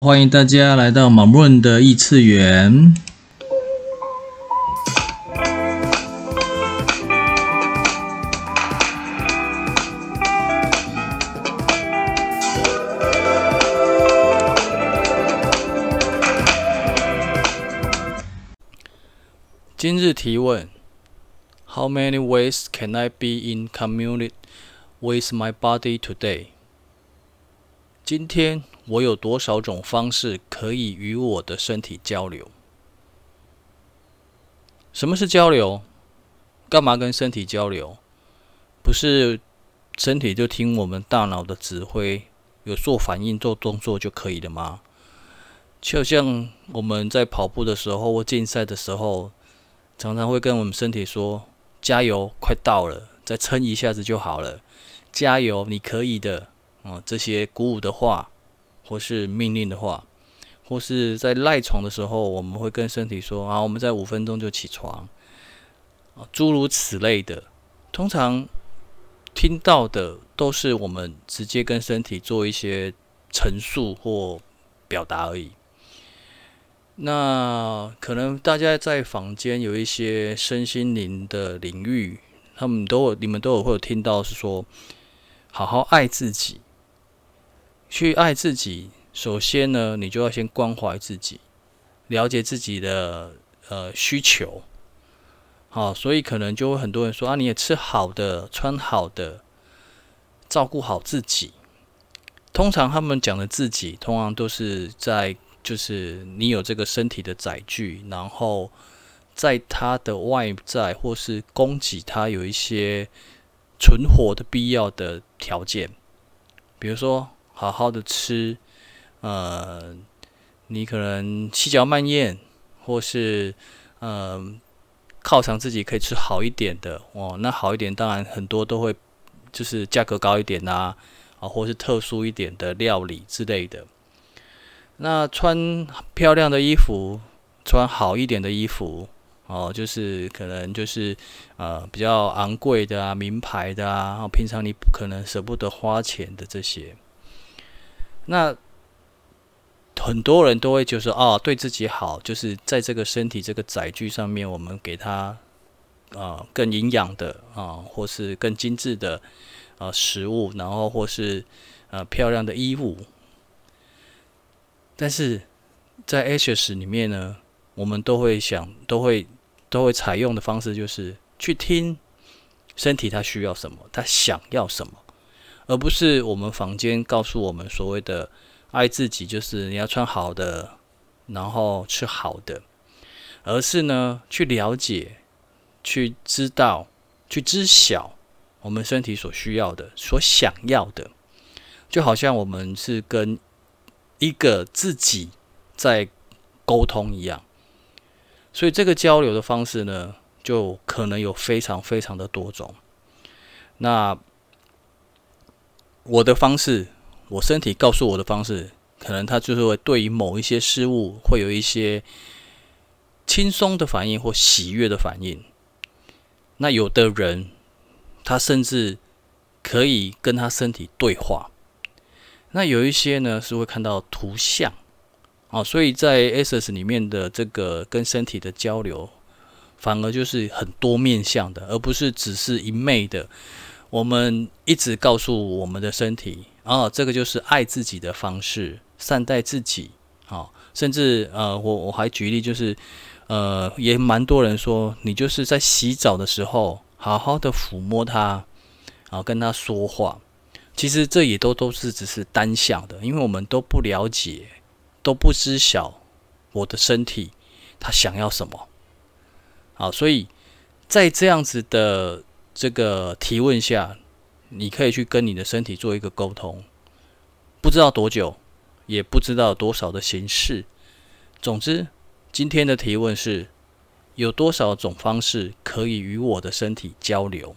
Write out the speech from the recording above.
欢迎大家来到马润的异次元。今日提问：How many ways can I be in community with my body today？今天我有多少种方式可以与我的身体交流？什么是交流？干嘛跟身体交流？不是身体就听我们大脑的指挥，有做反应、做动作就可以了吗？就像我们在跑步的时候或竞赛的时候，常常会跟我们身体说：“加油，快到了，再撑一下子就好了。加油，你可以的。”啊，这些鼓舞的话，或是命令的话，或是在赖床的时候，我们会跟身体说：“啊，我们在五分钟就起床。”啊，诸如此类的，通常听到的都是我们直接跟身体做一些陈述或表达而已。那可能大家在坊间有一些身心灵的领域，他们都有，你们都有会有听到是说，好好爱自己。去爱自己，首先呢，你就要先关怀自己，了解自己的呃需求。好，所以可能就会很多人说啊，你也吃好的，穿好的，照顾好自己。通常他们讲的自己，通常都是在就是你有这个身体的载具，然后在他的外在或是供给他有一些存活的必要的条件，比如说。好好的吃，呃，你可能细嚼慢咽，或是呃，犒赏自己可以吃好一点的哦。那好一点，当然很多都会就是价格高一点呐，啊，啊，或是特殊一点的料理之类的。那穿漂亮的衣服，穿好一点的衣服哦，就是可能就是呃比较昂贵的啊，名牌的啊，平常你可能舍不得花钱的这些。那很多人都会就说哦，对自己好，就是在这个身体这个载具上面，我们给他啊、更营养的啊、或是更精致的啊、食物，然后或是呃漂亮的衣物。但是在 H S 里面呢，我们都会想，都会都会采用的方式就是去听身体它需要什么，它想要什么。而不是我们房间告诉我们所谓的爱自己，就是你要穿好的，然后吃好的，而是呢去了解、去知道、去知晓我们身体所需要的、所想要的，就好像我们是跟一个自己在沟通一样。所以这个交流的方式呢，就可能有非常非常的多种。那我的方式，我身体告诉我的方式，可能它就是会对于某一些事物会有一些轻松的反应或喜悦的反应。那有的人，他甚至可以跟他身体对话。那有一些呢，是会看到图像。哦，所以在 Ss 里面的这个跟身体的交流，反而就是很多面向的，而不是只是一昧的。我们一直告诉我们的身体，啊，这个就是爱自己的方式，善待自己，啊，甚至呃，我我还举例，就是呃，也蛮多人说，你就是在洗澡的时候，好好的抚摸它，啊，跟它说话，其实这也都都是只是单向的，因为我们都不了解，都不知晓我的身体它想要什么，好，所以在这样子的。这个提问下，你可以去跟你的身体做一个沟通，不知道多久，也不知道多少的形式。总之，今天的提问是：有多少种方式可以与我的身体交流？